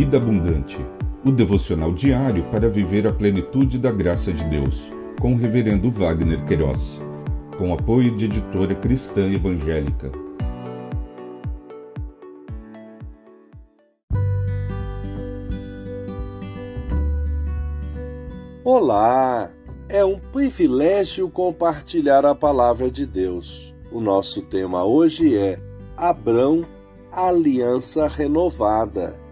Vida Abundante, o devocional diário para viver a plenitude da graça de Deus, com o Reverendo Wagner Queiroz, com apoio de editora cristã evangélica. Olá! É um privilégio compartilhar a palavra de Deus. O nosso tema hoje é Abrão, aliança renovada.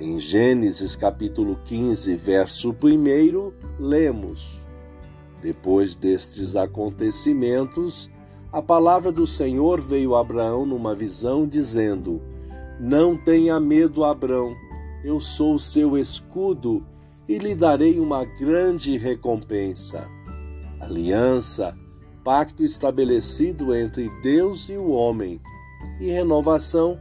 Em Gênesis capítulo 15, verso 1, lemos: Depois destes acontecimentos, a palavra do Senhor veio a Abraão numa visão, dizendo: Não tenha medo, Abrão, eu sou o seu escudo e lhe darei uma grande recompensa. Aliança, pacto estabelecido entre Deus e o homem, e renovação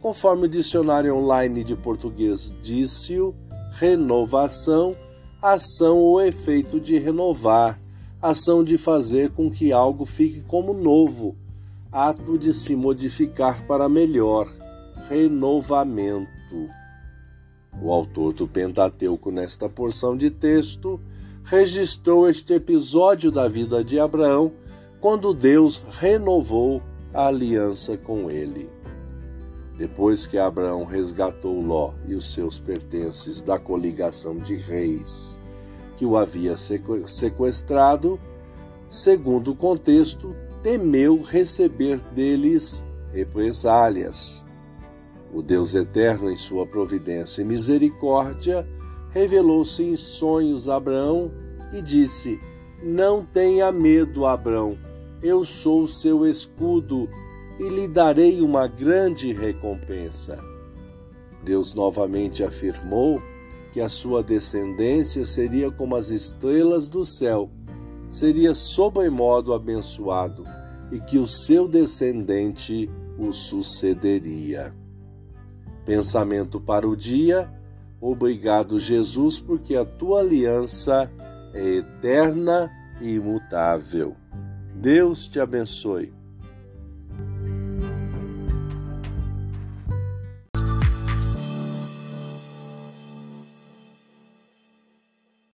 Conforme o dicionário online de português disse-o, renovação, ação ou efeito de renovar, ação de fazer com que algo fique como novo, ato de se modificar para melhor, renovamento. O autor do Pentateuco, nesta porção de texto, registrou este episódio da vida de Abraão quando Deus renovou a aliança com ele. Depois que Abraão resgatou Ló e os seus pertences da coligação de reis que o havia sequestrado, segundo o contexto, temeu receber deles represálias. O Deus eterno, em sua providência e misericórdia, revelou-se em sonhos a Abraão e disse: Não tenha medo, Abraão, eu sou o seu escudo e lhe darei uma grande recompensa. Deus novamente afirmou que a sua descendência seria como as estrelas do céu, seria sobremodo abençoado e que o seu descendente o sucederia. Pensamento para o dia. Obrigado, Jesus, porque a tua aliança é eterna e imutável. Deus te abençoe.